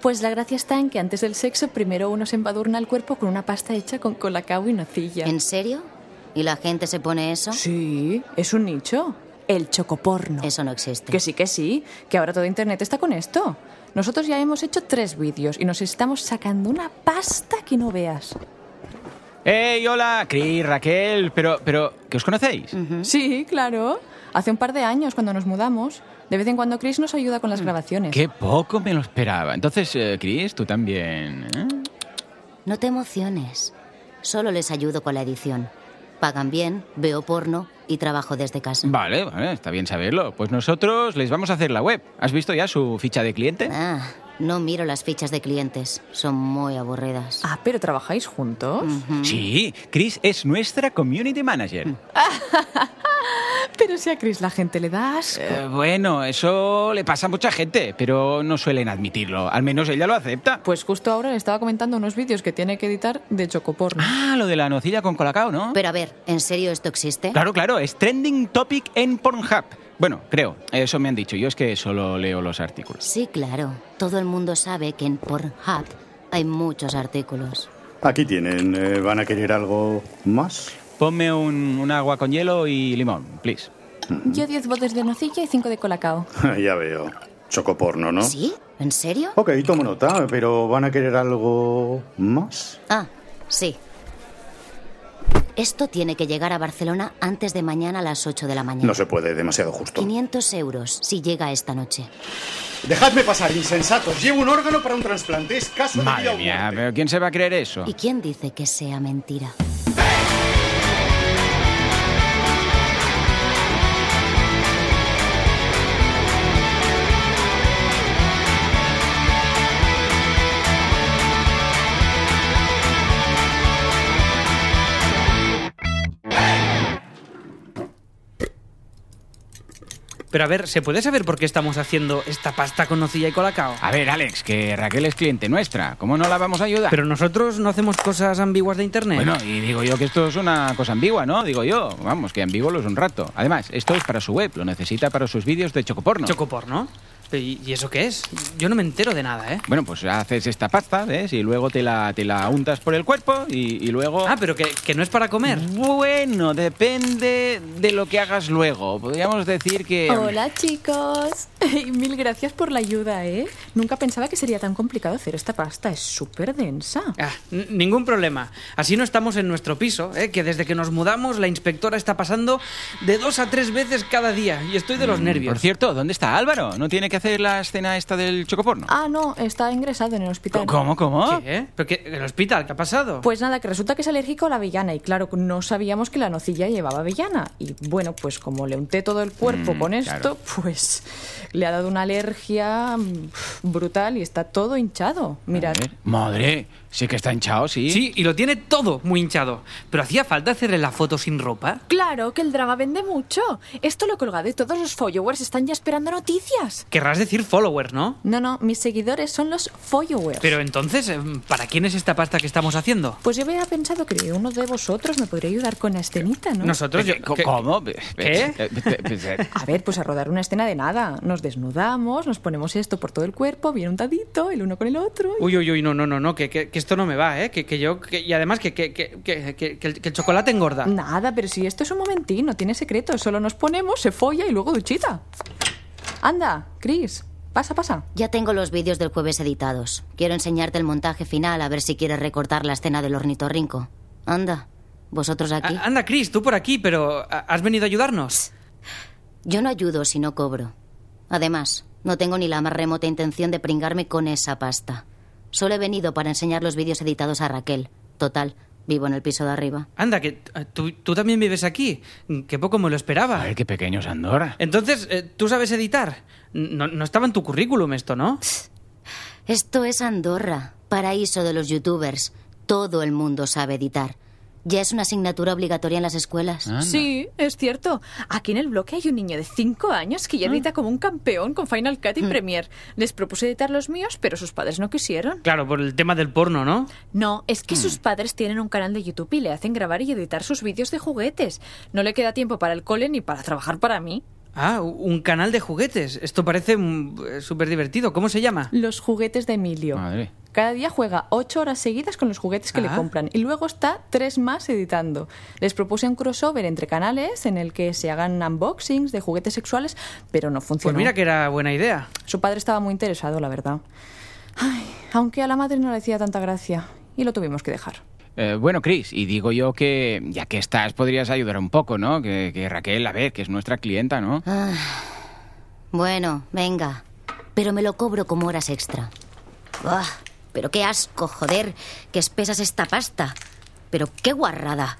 Pues la gracia está en que antes del sexo primero uno se embadurna el cuerpo con una pasta hecha con colacao y nocilla. ¿En serio? ¿Y la gente se pone eso? Sí, es un nicho. El chocoporno. Eso no existe. Que sí, que sí, que ahora todo Internet está con esto. Nosotros ya hemos hecho tres vídeos y nos estamos sacando una pasta que no veas. ¡Hey, hola! Cris, Raquel, pero, pero, ¿que os conocéis? Sí, claro. Hace un par de años, cuando nos mudamos, de vez en cuando Chris nos ayuda con las grabaciones. Qué poco me lo esperaba. Entonces, eh, Chris, tú también. ¿eh? No te emociones. Solo les ayudo con la edición. Pagan bien, veo porno y trabajo desde casa. Vale, vale, está bien saberlo. Pues nosotros les vamos a hacer la web. ¿Has visto ya su ficha de cliente? Ah, no miro las fichas de clientes. Son muy aburridas. Ah, pero ¿trabajáis juntos? Sí, Chris es nuestra community manager. Pero si a Chris la gente le da asco. Eh, bueno, eso le pasa a mucha gente, pero no suelen admitirlo. Al menos ella lo acepta. Pues justo ahora le estaba comentando unos vídeos que tiene que editar de chocoporno. Ah, lo de la nocilla con colacao, ¿no? Pero a ver, ¿en serio esto existe? Claro, claro, es trending topic en Pornhub. Bueno, creo, eso me han dicho. Yo es que solo leo los artículos. Sí, claro. Todo el mundo sabe que en Pornhub hay muchos artículos. Aquí tienen. eh, ¿Van a querer algo más? Ponme un, un agua con hielo y limón, please. Yo 10 botes de nocilla y 5 de colacao. ya veo. Chocoporno, ¿no? ¿Sí? ¿En serio? Ok, tomo nota, pero ¿van a querer algo más? Ah, sí. Esto tiene que llegar a Barcelona antes de mañana a las 8 de la mañana. No se puede, demasiado justo. 500 euros si llega esta noche. Dejadme pasar, insensatos. Llevo un órgano para un trasplante. Es caso de vida Madre o mía, muerte. pero ¿quién se va a creer eso? ¿Y quién dice que sea mentira? Pero a ver, ¿se puede saber por qué estamos haciendo esta pasta con nocilla y colacao? A ver, Alex, que Raquel es cliente nuestra. ¿Cómo no la vamos a ayudar? Pero nosotros no hacemos cosas ambiguas de internet. Bueno, y digo yo que esto es una cosa ambigua, ¿no? Digo yo, vamos, que ambiguo lo es un rato. Además, esto es para su web, lo necesita para sus vídeos de chocoporno. Chocoporno. ¿Y eso qué es? Yo no me entero de nada, ¿eh? bueno, pues haces esta pasta, ¿ves? Y luego te la, te la untas por el cuerpo y, y luego... Ah, pero que, que no es para comer. Bueno, depende de lo que hagas luego. Podríamos decir que... Hola chicos. Mil gracias por la ayuda, ¿eh? Nunca pensaba que sería tan complicado hacer esta pasta. Es súper densa. Ah, ningún problema. Así no estamos en nuestro piso, ¿eh? que desde que nos mudamos la inspectora está pasando de dos a tres veces cada día y estoy de los nervios. Mm, Por cierto, ¿dónde está Álvaro? ¿No tiene que hacer la escena esta del chocoporno? Ah, no, está ingresado en el hospital. ¿Cómo, cómo? ¿Qué? ¿Pero qué? ¿El hospital? ¿Qué ha pasado? Pues nada, que resulta que es alérgico a la avellana y claro, no sabíamos que la nocilla llevaba avellana. Y bueno, pues como le unté todo el cuerpo Mm, con esto, claro. pues le ha dado una alergia mm, brutal y está todo hinchado. Mirad. Madre, sí que está hinchado, sí. Sí, y lo tiene todo muy hinchado. Pero hacía falta hacerle la foto sin ropa. Claro, que el drama vende mucho. Esto lo he colgado y todos los followers están ya esperando noticias. Querrás decir followers, ¿no? No, no, mis seguidores son los followers. Pero entonces, eh, ¿para quién es esta pasta que estamos haciendo? Pues yo había pensado que uno de vosotros me podría ayudar con la escenita, ¿no? Nosotros, yo... ¿qué? ¿Cómo? ¿Qué? Eh, eh, eh, A ver, pues a rodar una escena de nada. Nos desnudamos, nos ponemos esto por todo el cuerpo, bien untadito, el uno con el otro. Uy, uy, uy, no, no, no, no, que, que- que esto no me va, ¿eh? Que, que yo... que- y además que, que, que, que- que- que el, que el chocolate engorda. Nada, pero si esto es un momentín, no tiene secreto. Solo nos ponemos, se folla y luego duchita. Anda, Chris, pasa, pasa. Ya tengo los vídeos del jueves editados. Quiero enseñarte el montaje final a ver si quieres recortar la escena del ornitorrinco. Anda, vosotros aquí. A- Anda, Chris, tú por aquí, pero ¿a- ¿has venido a ayudarnos? Yo no ayudo si no cobro. Además, no tengo ni la más remota intención de pringarme con esa pasta. Solo he venido para enseñar los vídeos editados a Raquel. Total, vivo en el piso de arriba. Anda, que eh, tú, tú también vives aquí. Que poco me lo esperaba. Ay, qué pequeño es Andorra. Entonces, eh, ¿tú sabes editar? No, no estaba en tu currículum esto, ¿no? Esto es Andorra, paraíso de los youtubers. Todo el mundo sabe editar. Ya es una asignatura obligatoria en las escuelas. Anda. Sí, es cierto. Aquí en el bloque hay un niño de 5 años que ya edita como un campeón con Final Cut y Premiere. Les propuse editar los míos, pero sus padres no quisieron. Claro, por el tema del porno, ¿no? No, es que sus padres tienen un canal de YouTube y le hacen grabar y editar sus vídeos de juguetes. No le queda tiempo para el cole ni para trabajar para mí. Ah, un canal de juguetes. Esto parece mm, eh, súper divertido. ¿Cómo se llama? Los juguetes de Emilio. Madre. Cada día juega ocho horas seguidas con los juguetes que le Ah. compran y luego está tres más editando. Les propuse un crossover entre canales en el que se hagan unboxings de juguetes sexuales, pero no Pues funcionó. mira que era buena idea. Su padre estaba muy interesado, la verdad. Ay, aunque a la madre no le hacía tanta gracia y lo tuvimos que dejar. Eh, bueno, Chris, y digo yo que ya que estás, podrías ayudar un poco, ¿no? Que, que Raquel, a ver, que es nuestra clienta, ¿no? Bueno, venga. Pero me lo cobro como horas extra. Buah, pero qué asco, joder. Qué espesa es esta pasta. Pero qué guarrada.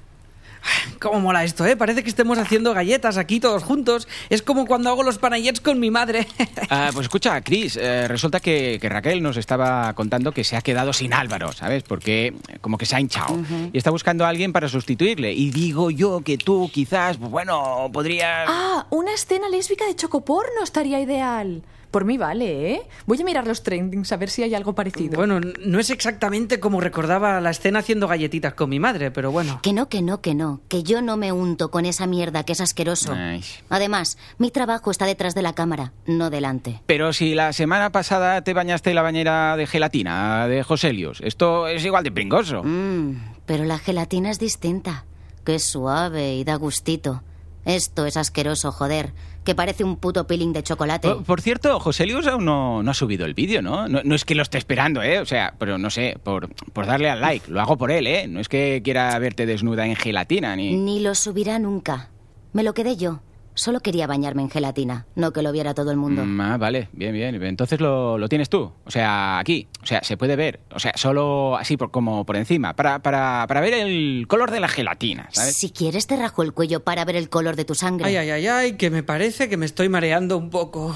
¿Cómo mola esto, eh? Parece que estemos haciendo galletas aquí todos juntos. Es como cuando hago los panayets con mi madre. Ah, pues escucha, Chris, eh, resulta que, que Raquel nos estaba contando que se ha quedado sin Álvaro, ¿sabes? Porque eh, como que se ha hinchado y está buscando a alguien para sustituirle. Y digo yo que tú quizás, pues bueno, podrías... Ah, una escena lésbica de chocoporno estaría ideal. Por mí vale, ¿eh? Voy a mirar los trendings a ver si hay algo parecido. Bueno, no es exactamente como recordaba la escena haciendo galletitas con mi madre, pero bueno. Que no, que no, que no. Que yo no me unto con esa mierda que es asqueroso. Ay. Además, mi trabajo está detrás de la cámara, no delante. Pero si la semana pasada te bañaste en la bañera de gelatina de Joselius, esto es igual de pringoso. Mmm, pero la gelatina es distinta. Que es suave y da gustito. Esto es asqueroso, joder. Que parece un puto peeling de chocolate. Por, por cierto, Joselius aún no, no ha subido el vídeo, ¿no? ¿no? no es que lo esté esperando, ¿eh? O sea, pero no sé, por, por darle al like. Lo hago por él, ¿eh? No es que quiera verte desnuda en gelatina, ni... Ni lo subirá nunca. Me lo quedé yo. Solo quería bañarme en gelatina, no que lo viera todo el mundo. Mm, ah, vale, bien, bien. Entonces lo, lo tienes tú. O sea, aquí. O sea, se puede ver. O sea, solo así por, como por encima. Para, para, para ver el color de la gelatina, ¿sabes? Si quieres te rajo el cuello para ver el color de tu sangre. Ay, ay, ay, ay, que me parece que me estoy mareando un poco.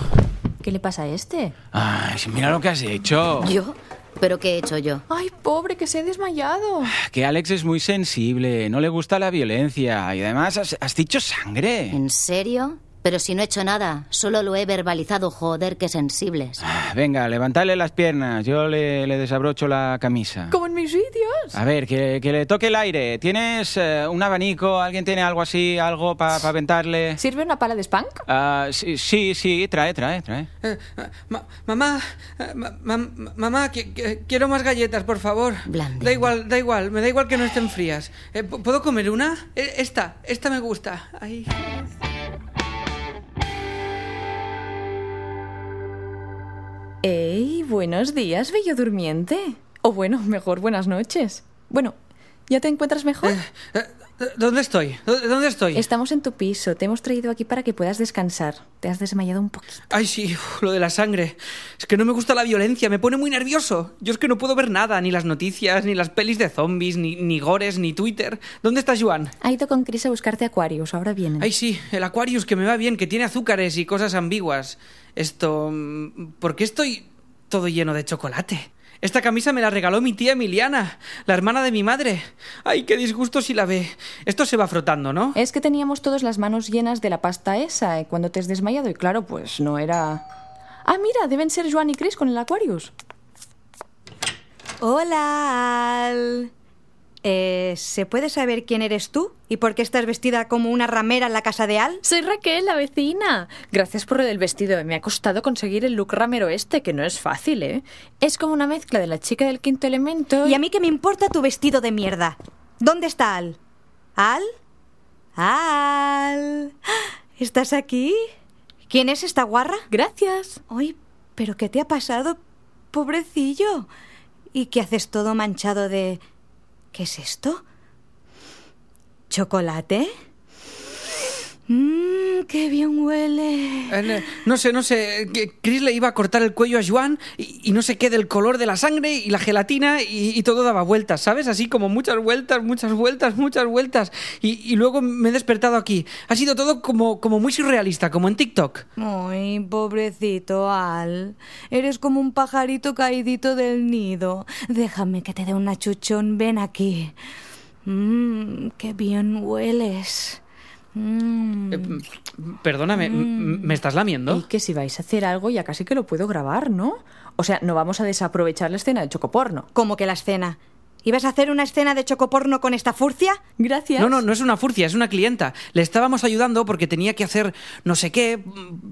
¿Qué le pasa a este? Ay, mira lo que has hecho. ¿Yo? ¿Pero qué he hecho yo? Ay, pobre, que se ha desmayado. Que Alex es muy sensible, no le gusta la violencia y además has, has dicho sangre. ¿En serio? Pero si no he hecho nada, solo lo he verbalizado, joder, qué sensibles. Ah, Venga, levantale las piernas, yo le, le desabrocho la camisa. Como en mis vídeos. A ver, que, que le toque el aire. ¿Tienes eh, un abanico? ¿Alguien tiene algo así, algo para aventarle? ¿Sirve una pala de spank? Ah, sí, sí, sí, trae, trae, trae. Eh, ma- mamá, eh, ma- ma- mamá, qui- qui- quiero más galletas, por favor. Blandín. Da igual, da igual, me da igual que no estén frías. Eh, ¿pu- ¿Puedo comer una? Eh, Esta, esta me gusta. Ay. ¡Ey! Buenos días, bello durmiente. O bueno, mejor buenas noches. Bueno, ¿ya te encuentras mejor? Eh, eh, ¿Dónde estoy? ¿Dó- ¿Dónde estoy? Estamos en tu piso. Te hemos traído aquí para que puedas descansar. Te has desmayado un poquito. Ay, sí, lo de la sangre. Es que no me gusta la violencia, me pone muy nervioso. Yo es que no puedo ver nada, ni las noticias, ni las pelis de zombies, ni, ni gores, ni Twitter. ¿Dónde está Joan? Ha ido con Chris a buscarte Aquarius. Ahora vienen. Ay, sí, el Aquarius que me va bien, que tiene azúcares y cosas ambiguas. Esto... mm, ¿Por qué estoy todo lleno de chocolate? Esta camisa me la regaló mi tía Emiliana, la hermana de mi madre. Ay, qué disgusto si la ve. Esto se va frotando, ¿no? Es que teníamos todas las manos llenas de la pasta esa eh, cuando te has desmayado y claro, pues no era... Ah, mira, deben ser Joan y Chris con el Aquarius. Hola, Al. Eh, ¿Se puede saber quién eres tú? ¿Y por qué estás vestida como una ramera en la casa de Al? Soy Raquel, la vecina. Gracias por lo del vestido. Me ha costado conseguir el look ramero este, que no es fácil, ¿eh? Es como una mezcla de la chica del quinto elemento ¿Y a mí qué me importa tu vestido de mierda? ¿Dónde está Al? ¿Al? ¡Al! ¿Estás aquí? ¿Quién es esta guarra? Gracias. Ay, ¿pero qué te ha pasado, pobrecillo? ¿Y qué haces todo manchado de... ¿Qué es esto? ¿Chocolate? Qué bien huele. No sé, no sé. Chris le iba a cortar el cuello a Joan y, y no sé qué del color de la sangre y la gelatina y, y todo daba vueltas, ¿sabes? Así como muchas vueltas, muchas vueltas, muchas vueltas. Y, y luego me he despertado aquí. Ha sido todo como, como muy surrealista, como en TikTok. Ay, pobrecito Al. Eres como un pajarito caidito del nido. Déjame que te dé un achuchón. Ven aquí. Mmm, qué bien hueles. Mm. Eh, perdóname, m- ¿me estás lamiendo? Y que si vais a hacer algo ya casi que lo puedo grabar, ¿no? O sea, no vamos a desaprovechar la escena de chocoporno. Como que la escena. ¿Ibas a hacer una escena de chocoporno con esta furcia? Gracias. No, no, no es una furcia, es una clienta. Le estábamos ayudando porque tenía que hacer no sé qué,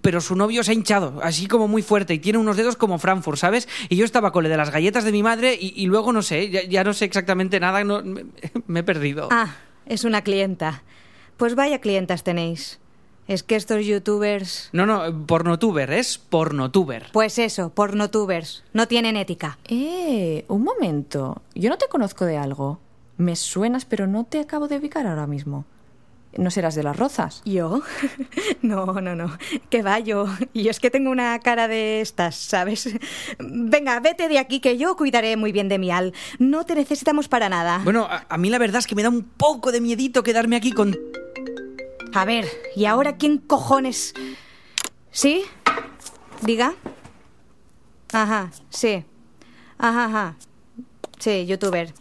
pero su novio se ha hinchado, así como muy fuerte, y tiene unos dedos como Frankfurt, ¿sabes? Y yo estaba con le de las galletas de mi madre y, y luego no sé, ya, ya no sé exactamente nada, no, me, me he perdido. Ah, es una clienta. Pues vaya clientas tenéis. Es que estos youtubers... No, no, pornotuber, es pornotuber. Pues eso, pornotubers. No tienen ética. Eh, un momento. Yo no te conozco de algo. Me suenas, pero no te acabo de ubicar ahora mismo. ¿No serás de las rozas? ¿Yo? No, no, no. Que va yo. Y es que tengo una cara de estas, ¿sabes? Venga, vete de aquí que yo cuidaré muy bien de mi al. No te necesitamos para nada. Bueno, a, a mí la verdad es que me da un poco de miedito quedarme aquí con... A ver, ¿y ahora quién cojones? ¿Sí? Diga. Ajá, sí. Ajá, ajá. Sí, youtuber.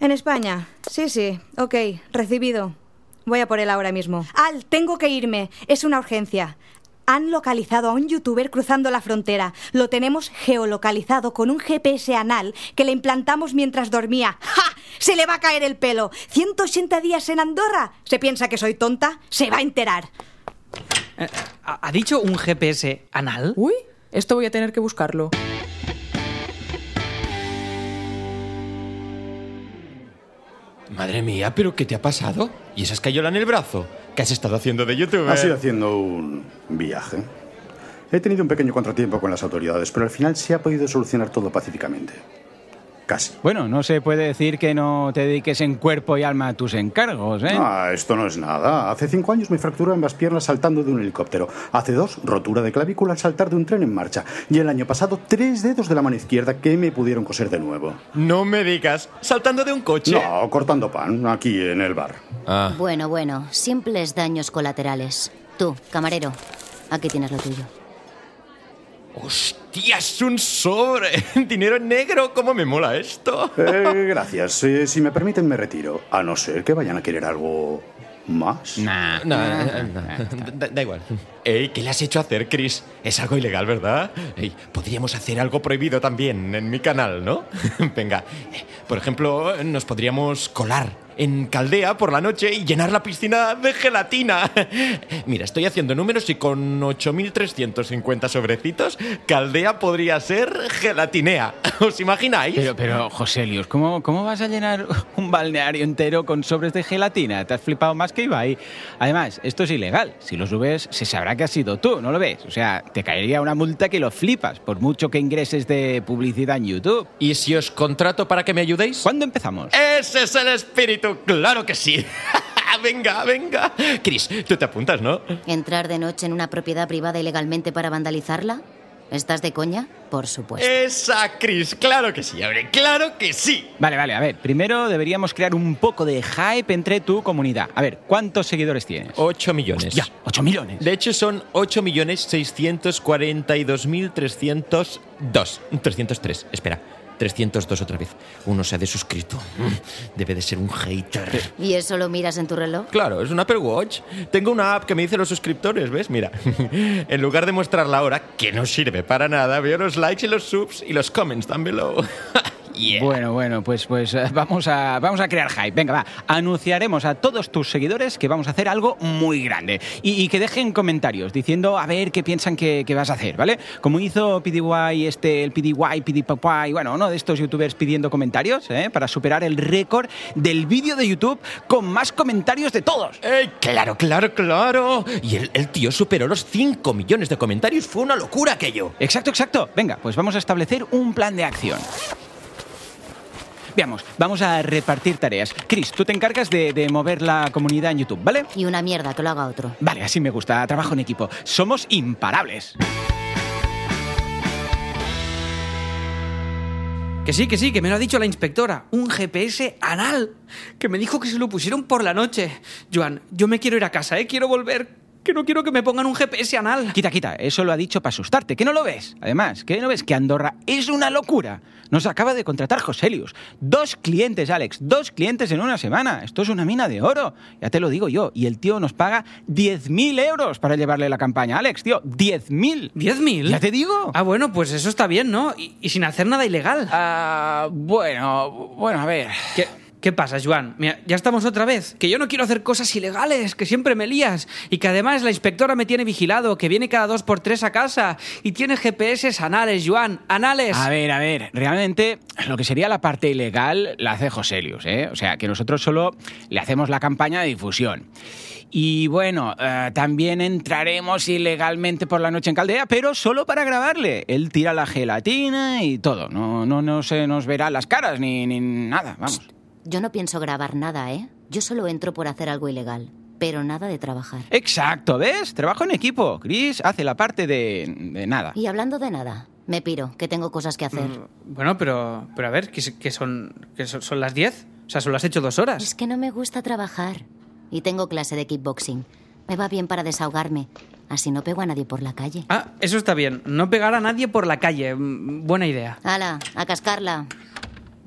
En España. Sí, sí. Ok, recibido. Voy a por él ahora mismo. Al, tengo que irme. Es una urgencia. Han localizado a un youtuber cruzando la frontera. Lo tenemos geolocalizado con un GPS anal que le implantamos mientras dormía. ¡Ja! Se le va a caer el pelo. 180 días en Andorra. ¿Se piensa que soy tonta? Se va a enterar. Eh, ¿Ha ha dicho un GPS anal? Uy, esto voy a tener que buscarlo. Madre mía, ¿pero qué te ha pasado? ¿Y esa escayola en el brazo? ¿Qué has estado haciendo de YouTube? Ha sido haciendo un viaje. He tenido un pequeño contratiempo con las autoridades, pero al final se ha podido solucionar todo pacíficamente. Casi. Bueno, no se puede decir que no te dediques en cuerpo y alma a tus encargos, ¿eh? Ah, esto no es nada. Hace cinco años me fracturó ambas piernas saltando de un helicóptero. Hace dos, rotura de clavícula al saltar de un tren en marcha. Y el año pasado, tres dedos de la mano izquierda que me pudieron coser de nuevo. No me digas, saltando de un coche. No, cortando pan, aquí en el bar. Ah, Bueno, bueno, simples daños colaterales. Tú, camarero, aquí tienes lo tuyo. ¡Hostia, es un sobre! ¡Dinero en negro! ¿Cómo me mola esto? Eh, gracias. Eh, si me permiten, me retiro. A no ser que vayan a querer algo más. Nah. No, no, da, da igual. Ey, ¿qué le has hecho hacer, Chris? Es algo ilegal, ¿verdad? Ey, podríamos hacer algo prohibido también en mi canal, ¿no? Venga, eh, por ejemplo, nos podríamos colar en Caldea por la noche y llenar la piscina de gelatina. Mira, estoy haciendo números y con 8.350 sobrecitos, Caldea podría ser gelatinea. ¿Os imagináis? Pero, pero, Joselius, ¿cómo, ¿cómo vas a llenar un balneario entero con sobres de gelatina? Te has flipado más que Ibai. Además, esto es ilegal. Si lo subes, se sabrá que has sido tú, ¿no lo ves? O sea, te caería una multa que lo flipas, por mucho que ingreses de publicidad en YouTube. ¿Y si os contrato para que me ayudéis? ¿Cuándo empezamos? Ese es el espíritu, claro que sí. venga, venga. Chris, tú te apuntas, ¿no? ¿Entrar de noche en una propiedad privada ilegalmente para vandalizarla? ¿Estás de coña? Por supuesto. Esa, Chris, claro que sí, hombre, claro que sí. Vale, vale, a ver, primero deberíamos crear un poco de hype entre tu comunidad. A ver, ¿cuántos seguidores tienes? 8 millones. Ya, 8 millones. De hecho, son 8.642.302. 303, espera. 302 otra vez. Uno se ha desuscrito. Mm, Debe de ser un hater. ¿Y eso lo miras en tu reloj? Claro, es un Apple Watch. Tengo una app que me dice los suscriptores, ¿ves? Mira, en lugar de mostrar la hora, que no sirve para nada, veo los likes y los subs y los comments down below. Yeah. Bueno, bueno, pues, pues eh, vamos, a, vamos a crear hype. Venga, va. Anunciaremos a todos tus seguidores que vamos a hacer algo muy grande. Y, y que dejen comentarios diciendo a ver qué piensan que, que vas a hacer, ¿vale? Como hizo PDY, este, el PDY, PDPY, bueno, uno de estos youtubers pidiendo comentarios, ¿eh? Para superar el récord del vídeo de YouTube con más comentarios de todos. ¡Ey, claro, claro, claro! Y el, el tío superó los 5 millones de comentarios. Fue una locura aquello. Exacto, exacto. Venga, pues vamos a establecer un plan de acción. Veamos, vamos a repartir tareas. Chris, tú te encargas de, de mover la comunidad en YouTube, ¿vale? Y una mierda, que lo haga otro. Vale, así me gusta. Trabajo en equipo. Somos imparables. Que sí, que sí, que me lo ha dicho la inspectora. Un GPS anal. Que me dijo que se lo pusieron por la noche. Joan, yo me quiero ir a casa, ¿eh? Quiero volver que no quiero que me pongan un GPS anal. Quita, quita, eso lo ha dicho para asustarte, que no lo ves. Además, que no ves que Andorra es una locura. Nos acaba de contratar Joselius. Dos clientes, Alex, dos clientes en una semana. Esto es una mina de oro. Ya te lo digo yo. Y el tío nos paga 10.000 euros para llevarle la campaña. Alex, tío, 10.000. ¿10.000? Ya te digo. Ah, bueno, pues eso está bien, ¿no? Y, y sin hacer nada ilegal. Ah, bueno, bueno, a ver. ¿Qué, ¿Qué pasa, Joan? Mira, ya estamos otra vez. Que yo no quiero hacer cosas ilegales, que siempre me lías. Y que además la inspectora me tiene vigilado, que viene cada dos por tres a casa. Y tiene GPS anales, Joan. Anales. A ver, a ver, realmente lo que sería la parte ilegal la hace Joselius, ¿eh? O sea, que nosotros solo le hacemos la campaña de difusión. Y bueno, eh, también entraremos ilegalmente por la noche en Caldea, pero solo para grabarle. Él tira la gelatina y todo. No, no, no se nos verá las caras ni, ni nada, vamos. Yo no pienso grabar nada, ¿eh? Yo solo entro por hacer algo ilegal, pero nada de trabajar. Exacto, ¿ves? Trabajo en equipo. Chris hace la parte de, de nada. Y hablando de nada, me piro, que tengo cosas que hacer. Bueno, pero, pero a ver, ¿que, que son, que son, son las 10? O sea, solo has hecho dos horas. Es que no me gusta trabajar. Y tengo clase de kickboxing. Me va bien para desahogarme. Así no pego a nadie por la calle. Ah, eso está bien. No pegar a nadie por la calle. Mm, Buena idea. ¡Hala! ¡A cascarla!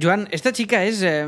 Joan, esta chica es... eh,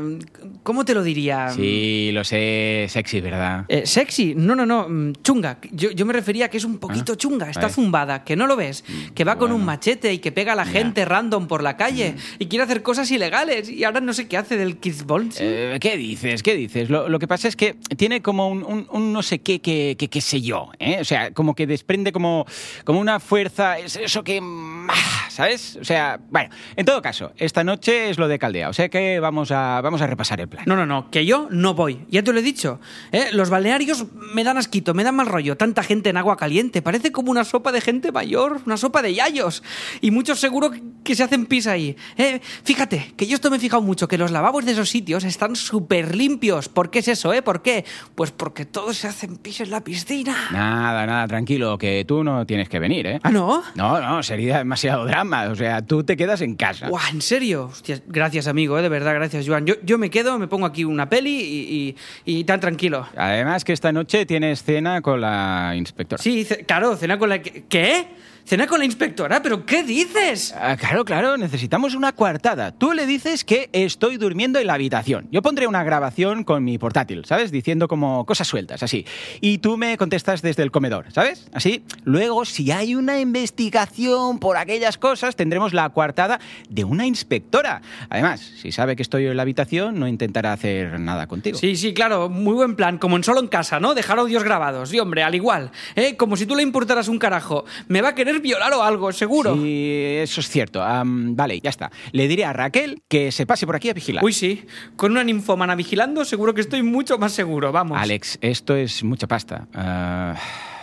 ¿Cómo te lo diría? Sí, lo sé, sexy, ¿verdad? Eh, ¿Sexy? No, no, no. mm, Chunga. Yo, yo me refería a que es un poquito Ah, chunga. Está vale. zumbada. Que no lo ves. Que va con un Bueno. machete y que pega a la gente random por la calle. Y quiere hacer cosas ilegales. Y ahora no sé qué hace del kickball. Eh, ¿Qué dices? ¿Qué dices? Lo, lo que pasa es que tiene como un, un- un no sé qué, que, que, qué sé yo, ¿eh? O sea, como que desprende como, como una fuerza, es eso que... ah, ¿Sabes? O sea, bueno, en todo caso, esta noche es lo de O sea que vamos a, vamos a repasar el plan. No, no, no, que yo no voy. Ya te lo he dicho. ¿eh? Los balnearios me dan asquito, me dan mal rollo. Tanta gente en agua caliente. Parece como una sopa de gente mayor, una sopa de yayos. Y muchos seguro que se hacen pis ahí. ¿eh? Fíjate, que yo esto me he fijado mucho, que los lavabos de esos sitios están súper limpios. ¿Por qué es eso, eh? ¿Por qué? Pues porque todos se hacen pis en la piscina. Nada, nada, tranquilo, que tú no tienes que venir, ¿eh? ¿Ah, no? No, no, sería demasiado drama, o sea, tú te quedas en casa. Guau, ¿en serio? Hostia, gracias, amigo, ¿eh? de verdad, gracias, Joan. Yo, yo me quedo, me pongo aquí una peli y, y- y tan tranquilo. Además que esta noche tienes cena con la inspectora. Sí, claro, cena con la... ¿Qué? ¿Cena con la inspectora? ¿Pero qué dices? Ah, claro, claro, necesitamos una coartada. Tú le dices que estoy durmiendo en la habitación. Yo pondré una grabación con mi portátil, ¿sabes? Diciendo como cosas sueltas, así. Y tú me contestas desde el comedor, ¿sabes? Así. Luego, si hay una investigación por aquellas cosas, tendremos la coartada de una inspectora. Además, si sabe que estoy en la habitación, no intentará hacer nada contigo. Sí, sí, claro, muy buen plan, como en solo en casa, ¿no? Dejar audios grabados. Y hombre, al igual, ¿eh? Como si tú le importaras un carajo. Me va a querer violar o algo, seguro. Sí, eso es cierto. Vale, ya está. Le diré a Raquel que se pase por aquí a vigilar. Uy, sí, con una ninfomana vigilando seguro que estoy mucho más seguro, vamos. Alex, esto es mucha pasta. Ah,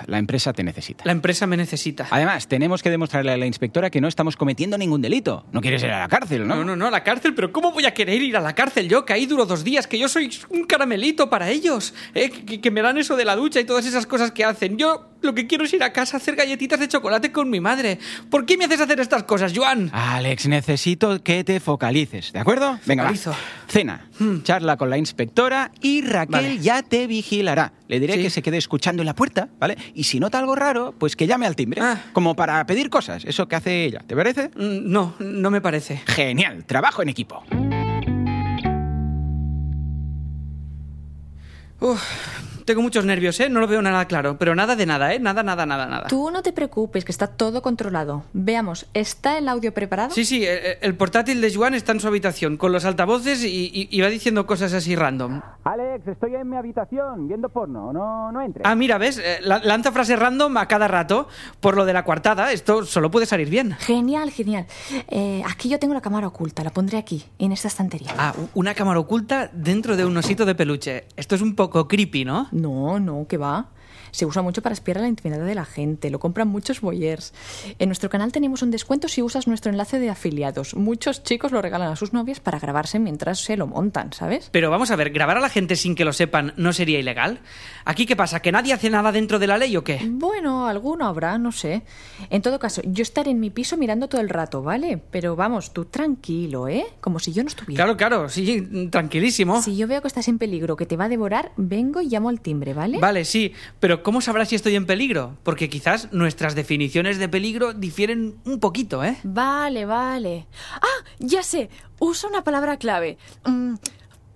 la empresa te necesita. La empresa me necesita. Además, tenemos que demostrarle a la inspectora que no estamos cometiendo ningún delito. No quieres ir a la cárcel, ¿no? No, no, no, a la cárcel, pero ¿cómo voy a querer ir a la cárcel yo, que ahí duro dos días, que yo soy un caramelito para ellos, ¿eh? que, que me dan eso de la ducha y todas esas cosas que hacen? Yo lo que quiero es ir a casa a hacer galletitas de chocolate con mi madre. ¿Por qué me haces hacer estas cosas, Joan? Alex, necesito que te focalices, ¿de acuerdo? Venga, va. Cena, charla con la inspectora y Raquel Vale. ya te vigilará. Le diré Sí. que se quede escuchando en la puerta, ¿vale? Y si nota algo raro, pues que llame al timbre. Ah. Como para pedir cosas, eso que hace ella. ¿Te parece? Mm, No, no me parece. Genial, trabajo en equipo. Uf, tengo muchos nervios, ¿eh? No lo veo nada claro, pero nada de nada, ¿eh? Nada, nada, nada, nada. Tú no te preocupes, que está todo controlado. Veamos, ¿está el audio preparado? Sí, sí, el, el portátil de Joan está en su habitación con los altavoces y, y- y va diciendo cosas así random. Alex, estoy en mi habitación viendo porno. No, no entres. Ah, mira, ¿ves? Eh, la- lanza frases random a cada rato por lo de la coartada. Esto solo puede salir bien. Genial, genial. Eh, aquí yo tengo la cámara oculta, la pondré aquí, en esta estantería. Ah, una cámara oculta dentro de un osito de peluche. Esto es un poco creepy, ¿no? No, no, que va. Se usa mucho para espiar a la intimidad de la gente, lo compran muchos boyers. En nuestro canal tenemos un descuento si usas nuestro enlace de afiliados. Muchos chicos lo regalan a sus novias para grabarse mientras se lo montan, ¿sabes? Pero vamos a ver, ¿grabar a la gente sin que lo sepan no sería ilegal? ¿Aquí qué pasa? ¿Que nadie hace nada dentro de la ley o qué? Bueno, alguno habrá, no sé. En todo caso, yo estaré en mi piso mirando todo el rato, ¿vale? Pero vamos, tú tranquilo, ¿eh? Como si yo no estuviera. Claro, claro, sí, tranquilísimo. Si yo veo que estás en peligro, que te va a devorar, vengo y llamo al timbre, ¿vale? Vale, sí, pero Pero ¿cómo sabrás si estoy en peligro? Porque quizás nuestras definiciones de peligro difieren un poquito, ¿eh? Vale, vale. Ah, ya sé. Usa una palabra clave. Mm,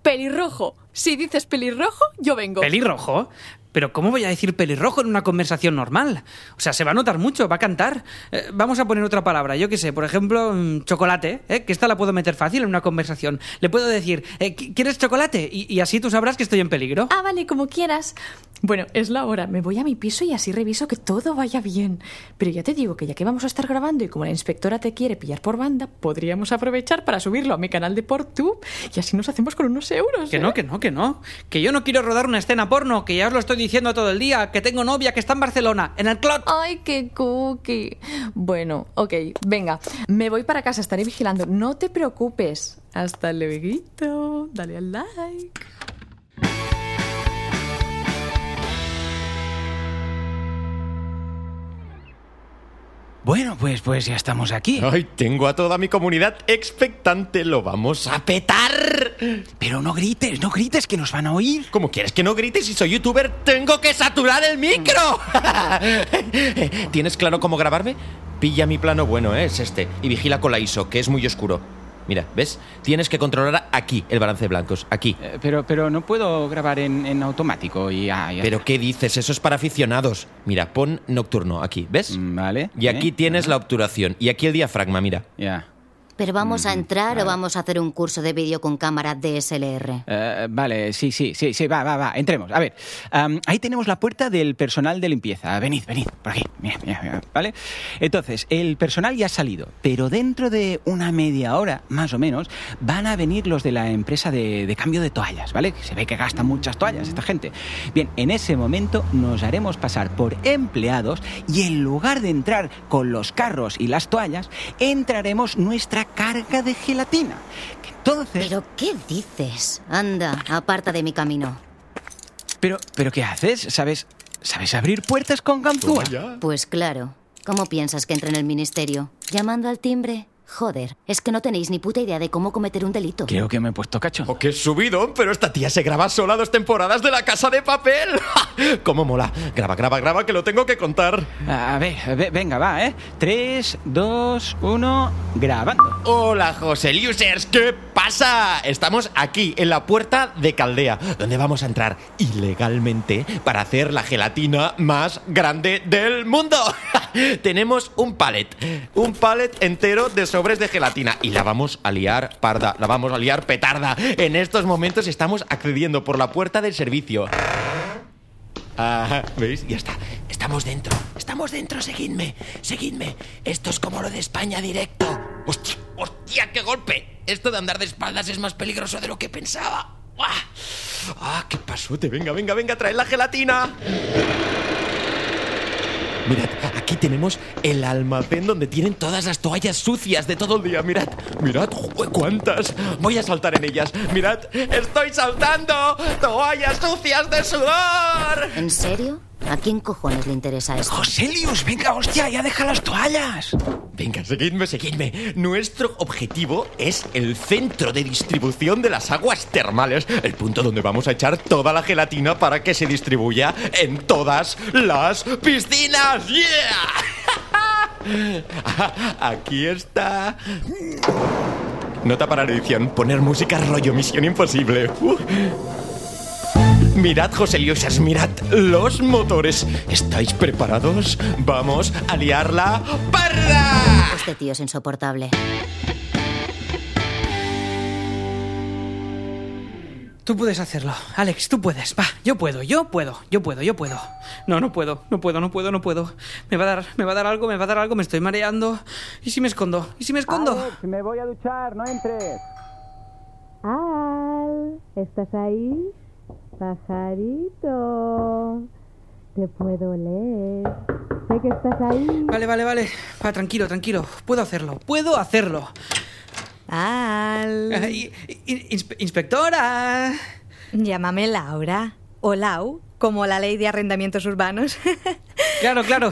pelirrojo. Si dices pelirrojo, yo vengo. ¿Pelirrojo? Pero ¿cómo voy a decir pelirrojo en una conversación normal? O sea, se va a notar mucho, va a cantar. Eh, vamos a poner otra palabra, yo qué sé, por ejemplo, mm, chocolate, ¿eh? que esta la puedo meter fácil en una conversación. Le puedo decir, eh, ¿quieres chocolate? Y, y así tú sabrás que estoy en peligro. Ah, vale, como quieras. Bueno, es la hora. Me voy a mi piso y así reviso que todo vaya bien. Pero ya te digo que ya que vamos a estar grabando y como la inspectora te quiere pillar por banda, podríamos aprovechar para subirlo a mi canal de PorTube y así nos hacemos con unos euros. Que ¿eh? no, que no, que no. Que yo no quiero rodar una escena porno, que ya os lo estoy diciendo todo el día, que tengo novia que está en Barcelona, en el clot. Ay, qué cookie. Bueno, ok, venga. Me voy para casa, estaré vigilando. No te preocupes. Hasta luego. Dale al like. Bueno, pues, pues ya estamos aquí. Ay, tengo a toda mi comunidad expectante. Lo vamos a petar. Pero no grites, no grites que nos van a oír. ¿Cómo quieres que no grites si soy youtuber? ¡Tengo que saturar el micro! ¿Tienes claro cómo grabarme? Pilla mi plano bueno, ¿eh? es este. Y vigila con la ISO, que es muy oscuro. Mira, ¿ves? Tienes que controlar aquí el balance de blancos. Aquí. Eh, pero, pero no puedo grabar en, en automático y ya ¿Pero qué dices? Eso es para aficionados. Mira, pon nocturno aquí, ¿ves? Mm, Vale. Y aquí ¿eh? tienes la obturación. Y aquí el diafragma, mira. Ya. ¿Pero vamos a entrar o vamos a hacer un curso de vídeo con cámara DSLR? Eh, vale, sí, sí, sí, sí, va, va, va, entremos. A ver, ahí tenemos la puerta del personal de limpieza. Venid, venid, por aquí. Mira, mira, mira, ¿vale? Entonces, el personal ya ha salido, pero dentro de una media hora, más o menos, van a venir los de la empresa de, de cambio de toallas, ¿vale? Se ve que gastan muchas toallas esta gente. Bien, en ese momento nos haremos pasar por empleados y en lugar de entrar con los carros y las toallas, entraremos nuestra carga de gelatina. Que Entonces... ¿Pero qué dices? Anda, aparta de mi camino. Pero, pero ¿qué haces? ¿Sabes, sabes abrir puertas con ganzúa? Pues claro. ¿Cómo piensas que entre en el ministerio? ¿Llamando al timbre? Joder, es que no tenéis ni puta idea de cómo cometer un delito. Creo que me he puesto cacho. ¡Oh, qué subido! Pero esta tía se graba sola dos temporadas de la casa de papel. ¡Cómo mola! Graba, graba, graba, que lo tengo que contar. A ver, a ver, venga, va, ¿eh? 3, 2, 1, grabando. Hola, José Users, ¿qué pasa? Estamos aquí, en la puerta de Caldea, donde vamos a entrar ilegalmente para hacer la gelatina más grande del mundo. Tenemos un palet, un palet entero de sobres de gelatina y la vamos a liar parda, la vamos a liar petarda. En estos momentos estamos accediendo por la puerta del servicio. ¿Veis? Ya está. Estamos dentro. Estamos dentro. Seguidme. Seguidme. Esto es como lo de España directo. ¡Hostia! ¡Hostia! ¡Qué golpe! Esto de andar de espaldas es más peligroso de lo que pensaba. ¡Ah! ¡Ah! ¡Qué pasote! Venga, venga, venga, trae la gelatina. Mirad, aquí tenemos el almacén donde tienen todas las toallas sucias de todo el día. Mirad, mirad, ¡jue, cuántas. Voy a saltar en ellas. Mirad, estoy saltando. Toallas sucias de sudor. ¿En serio? ¿A quién cojones le interesa esto? Joselius, venga, hostia, ya deja las toallas. Venga, seguidme, seguidme. Nuestro objetivo es el centro de distribución de las aguas termales, el punto donde vamos a echar toda la gelatina para que se distribuya en todas las piscinas. ¡Yeah! Aquí está. Nota para la edición, poner música rollo Misión Imposible. Uh. Mirad, Joseliosas, mirad los motores. ¿Estáis preparados? Vamos a liarla parda. Este tío es insoportable. Tú puedes hacerlo. Alex, tú puedes. Va, yo puedo, yo puedo, yo puedo, yo puedo. No, no puedo, no puedo, no puedo, no puedo. Me va a dar, me va a dar algo, me va a dar algo, me estoy mareando. ¿Y si me escondo? ¿Y si me escondo? me voy a duchar, no entres. Al, ¿estás ahí? Pajarito, te puedo leer. Sé que estás ahí. Vale, vale, vale. Va, tranquilo, tranquilo. Puedo hacerlo, puedo hacerlo. Al, Ay, in- inspe- inspectora. llámame Laura. O Lau, como la ley de arrendamientos urbanos. Claro, claro.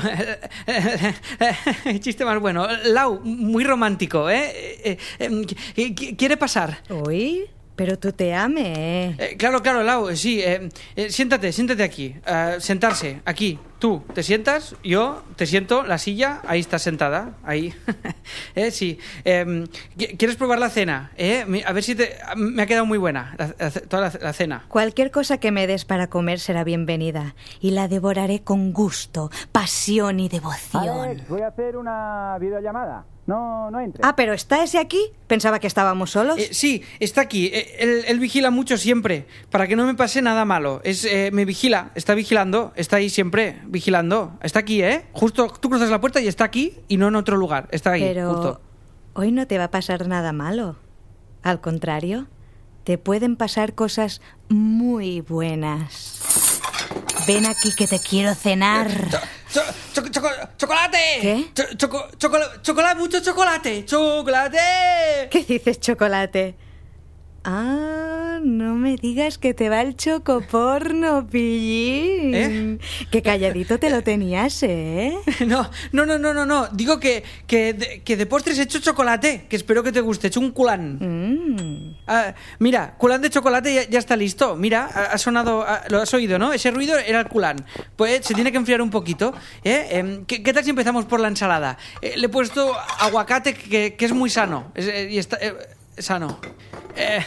Chiste más bueno. Lau, muy romántico, ¿eh? Eh, eh, eh, ¿Quiere pasar? Uy, Pero tú te ame, ¿eh? Eh, claro, claro, Lau, eh, sí. eh, eh, siéntate, siéntate aquí. Sentarse, aquí. Tú, te sientas, yo te siento, la silla, ahí estás sentada, ahí. eh, sí. Eh, ¿qui- ¿Quieres probar la cena? Eh? A ver si te... Me ha quedado muy buena, la- la- toda la, la cena. Cualquier cosa que me des para comer será bienvenida y la devoraré con gusto, pasión y devoción. voy a hacer una videollamada. No, no entres. Ah, pero ¿está ese aquí? Pensaba que estábamos solos. Eh, sí, está aquí. Eh, él, él vigila mucho siempre, para que no me pase nada malo. Es, eh, me vigila, está vigilando, está ahí siempre, vigilando. Está aquí, ¿eh? Justo tú cruzas la puerta y está aquí y no en otro lugar. Está ahí, pero justo. hoy no te va a pasar nada malo. Al contrario, te pueden pasar cosas muy buenas. Ven aquí que te quiero cenar. Cho- cho- choco- ¡Chocolate! ¿Qué? Cho- choco- chocola- chocolate, mucho chocolate. ¡Chocolate! ¿Qué dices, chocolate? Ah, no me digas que te va el chocoporno, pillín. ¿Eh? Que calladito te lo tenías, ¿eh? No, no, no, no, no, no. Digo que, que, de, que de postres he hecho chocolate, que espero que te guste. He hecho un culán. Mm. Ah, mira, culán de chocolate ya, está listo. Mira, ha, sonado, lo has oído, ¿no? Ese ruido era el culán. Pues se tiene que enfriar un poquito. ¿eh? Em, ¿qué, tal si empezamos por la ensalada? Eh, le he puesto aguacate que, que es muy sano. Eh, y está eh, sano. Eh,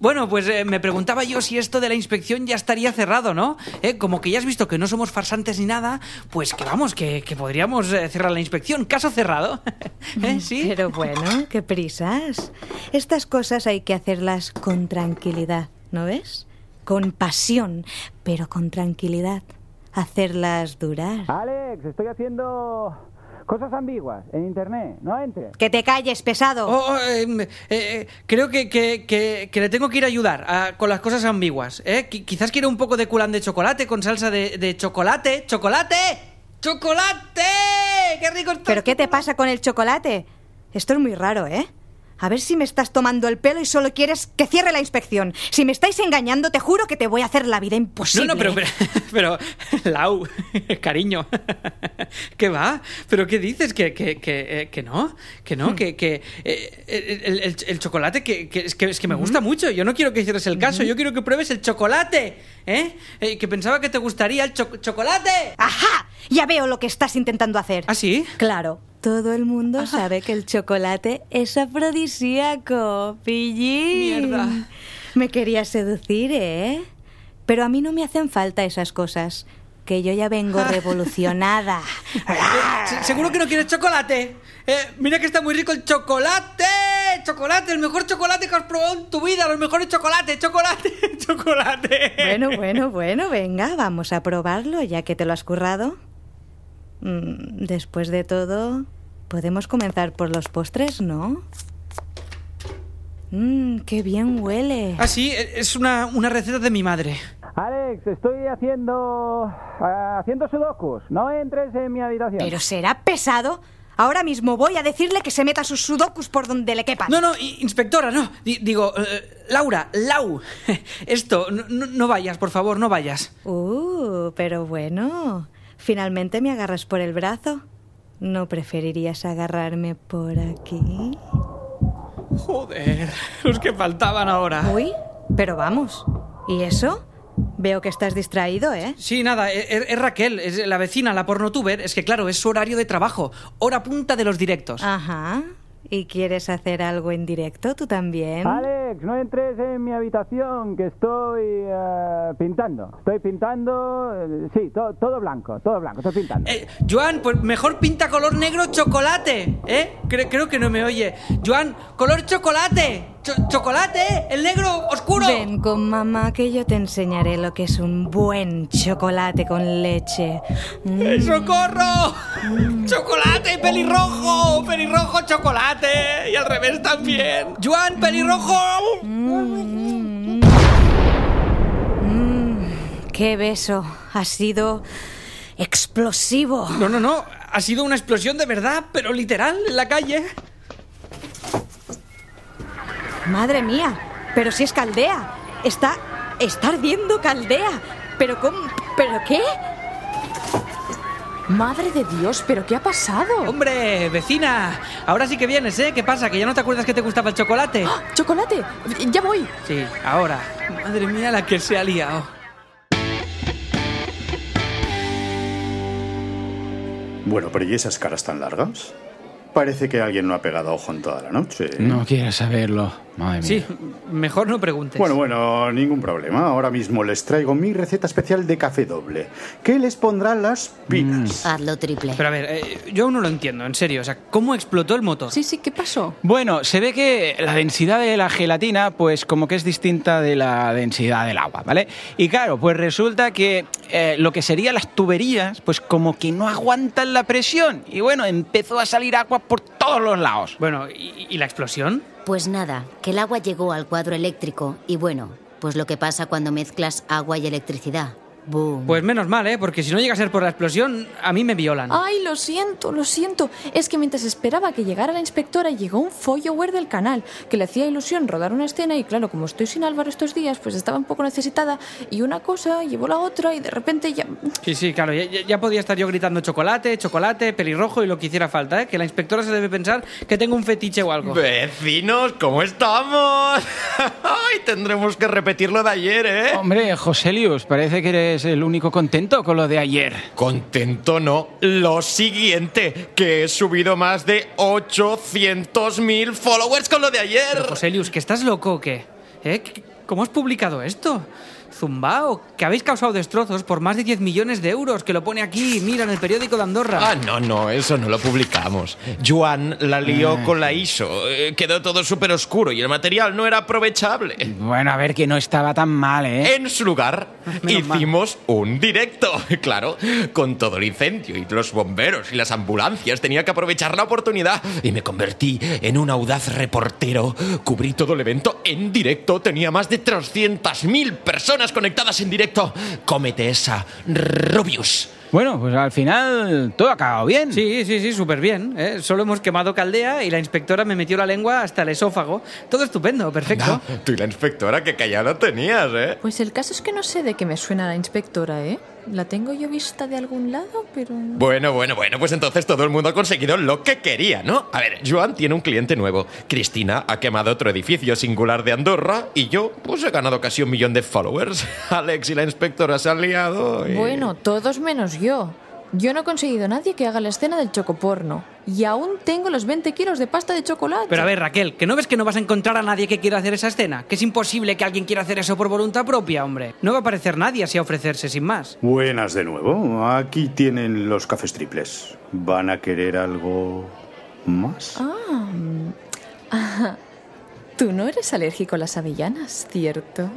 bueno, pues eh, me preguntaba yo si esto de la inspección ya estaría cerrado, ¿no? Eh, como que ya has visto que no somos farsantes ni nada, pues que vamos, que, que podríamos eh, cerrar la inspección. Caso cerrado. ¿Eh? ¿Sí? Pero bueno, qué prisas. Estas cosas hay que hacerlas con tranquilidad, ¿no ves? Con pasión, pero con tranquilidad. Hacerlas durar. Alex, estoy haciendo cosas ambiguas en internet. No entres. Que te calles, pesado. Oh, oh, em, eh, eh, creo que, que- que- que le tengo que ir a ayudar a- con las cosas ambiguas. ¿eh? Qui- quizás quiere un poco de culán de chocolate con salsa de, de chocolate. ¡Chocolate! ¡Chocolate! ¡Qué rico está! ¿Pero qué te pasa con el chocolate? Esto es muy raro, ¿eh? A ver si me estás tomando el pelo y solo quieres que cierre la inspección. Si me estáis engañando, te juro que te voy a hacer la vida No, imposible. no, pero, pero, pero, Lau, cariño, ¿qué va? ¿Pero qué dices? ¿Que, que, que, eh, que no? ¿Que no? ¿Que, que eh, el, el- el chocolate que, que es que es que me gusta mucho? Yo no quiero que cierres el caso, yo quiero que pruebes el chocolate, ¿eh? Eh, que pensaba que te gustaría el cho- chocolate. ¡Ajá! Ya veo lo que estás intentando hacer. ¿Ah, sí? Claro. Todo el mundo sabe que el chocolate es afrodisíaco, pillín. Mierda. Me querías seducir, ¿eh? Pero a mí no me hacen falta esas cosas. Que yo ya vengo revolucionada. Se- ¿Seguro que no quieres chocolate? Eh, mira que está muy rico el chocolate. Chocolate, el mejor chocolate que has probado en tu vida. Los mejores chocolates, chocolate, chocolate. Bueno, bueno, bueno, venga, vamos a probarlo ya que te lo has currado. Mm, Después de todo, podemos comenzar por los postres, ¿no? Mmm, qué bien huele. Ah, sí, es una, una receta de mi madre. Alex, estoy haciendo. ah, haciendo sudokus. No entres en mi habitación. Pero será pesado. Ahora mismo voy a decirle que se meta sus sudokus por donde le quepan. No, no, inspectora, no. Di- digo, eh, Laura, Lau. Esto, no, no- no vayas, por favor, no vayas. Uh, pero bueno. Finalmente me agarras por el brazo. ¿No preferirías agarrarme por aquí? Joder, los que faltaban ahora. Uy, pero vamos. ¿Y eso? Veo que estás distraído, ¿eh? Sí, nada, es, Raquel, es la vecina, la pornotuber. Es que, claro, es su horario de trabajo. Hora punta de los directos. Ajá. ¿Y quieres hacer algo en directo tú también? Alex, no entres en mi habitación, que estoy eh, pintando. Estoy pintando. eh, sí, to- todo blanco, todo blanco, estoy pintando. Eh, Joan, pues mejor pinta color negro chocolate, ¿eh? Cre- creo que no me oye. Joan, color chocolate. Cho- chocolate, el negro oscuro. Ven con mamá que yo te enseñaré lo que es un buen chocolate con leche. Mm. ¡Eh, ¡Socorro! ¡Chocolate, pelirrojo! ¡Pelirrojo, chocolate! Y al revés también. ¡Joan, pelirrojo! ¡Qué beso! Ha sido explosivo. No, no, no. Ha sido una explosión de verdad, pero literal, en la calle. Madre mía, pero si es caldea. Está. está ardiendo caldea. ¿Pero cómo? ¿Pero qué? Madre de Dios, ¿pero qué ha pasado? ¡Hombre, vecina! Ahora sí que vienes, ¿eh? ¿Qué pasa? ¿Que ya no te acuerdas que te gustaba el chocolate? ¡Ah! ¡Chocolate! ¡Ya voy! Sí, ahora. Madre mía, la que se ha liado. Bueno, pero ¿y esas caras tan largas? Parece que alguien no ha pegado ojo en toda la noche. No quieres saberlo. Madre mía. Sí, mejor no preguntes. Bueno, bueno, ningún problema. Ahora mismo les traigo mi receta especial de café doble, que les pondrá las pilas. Hazlo triple. Pero a ver, eh, yo aún no lo entiendo, en serio. O sea, ¿cómo explotó el motor? Sí, sí, ¿qué pasó? Bueno, se ve que la densidad de la gelatina, pues como que es distinta de la densidad del agua, ¿vale? Y claro, pues resulta que eh, lo que serían las tuberías, pues como que no aguantan la presión. Y bueno, empezó a salir agua por todos los lados. Bueno, ¿y, y la explosión? Pues nada, que el agua llegó al cuadro eléctrico y bueno, pues lo que pasa cuando mezclas agua y electricidad. Boom. Pues menos mal, ¿eh? Porque si no llega a ser por la explosión, a mí me violan. Ay, lo siento, lo siento. Es que mientras esperaba que llegara la inspectora, llegó un follower del canal que le hacía ilusión rodar una escena y claro, como estoy sin Álvaro estos días, pues estaba un poco necesitada y una cosa llevó la otra y de repente ya... Sí, sí, claro, ya, podía estar yo gritando chocolate, chocolate, pelirrojo y lo que hiciera falta, ¿eh? Que la inspectora se debe pensar que tengo un fetiche o algo. Vecinos, ¿cómo estamos? Ay, tendremos que repetirlo de ayer, ¿eh? Hombre, Joselius, parece que eres el único contento con lo de ayer. Contento no. Lo siguiente, que he subido más de 800.000 followers con lo de ayer. Joselius, ¿que estás loco o qué? ¿Eh? ¿Qué- ¿Cómo has publicado esto? Zumbao, que habéis causado destrozos por más de 10 millones de euros, que lo pone aquí, mira, en el periódico de Andorra. Ah, no, no, eso no lo publicamos. Juan la lió con la ISO. eh, Quedó todo súper oscuro y el material no era aprovechable. Bueno, a ver, que no estaba tan mal, ¿eh? En su lugar, Menos mal. hicimos un directo. Claro, con todo el incendio y los bomberos y las ambulancias tenía que aprovechar la oportunidad y me convertí en un audaz reportero. Cubrí todo el evento en directo. Tenía más de 300.000 personas conectadas en directo. Cómete esa, Rubius. Bueno, pues al final todo ha acabado bien. Sí, sí, sí, súper bien. ¿eh? Solo hemos quemado caldea y la inspectora me metió la lengua hasta el esófago. Todo estupendo, perfecto. Ah, tú y la inspectora que callado tenías, ¿eh? Pues el caso es que no sé de qué me suena la inspectora, ¿eh? La tengo yo vista de algún lado, pero... Bueno, bueno, bueno, pues entonces todo el mundo ha conseguido lo que quería, ¿no? A ver, Joan tiene un cliente nuevo, Cristina ha quemado otro edificio singular de Andorra y yo, pues he ganado casi un millón de followers. Alex y la inspectora se han liado y... Bueno, todos menos yo. Yo no he conseguido nadie que haga la escena del chocoporno. Y aún tengo los 20 kilos de pasta de chocolate. Pero a ver, Raquel, ¿que no ves que no vas a encontrar a nadie que quiera hacer esa escena? Que es imposible que alguien quiera hacer eso por voluntad propia, hombre. No va a aparecer nadie así a ofrecerse sin más. Buenas de nuevo. Aquí tienen los cafés triples. ¿Van a querer algo más? Tú no eres alérgico a las avellanas, ¿cierto?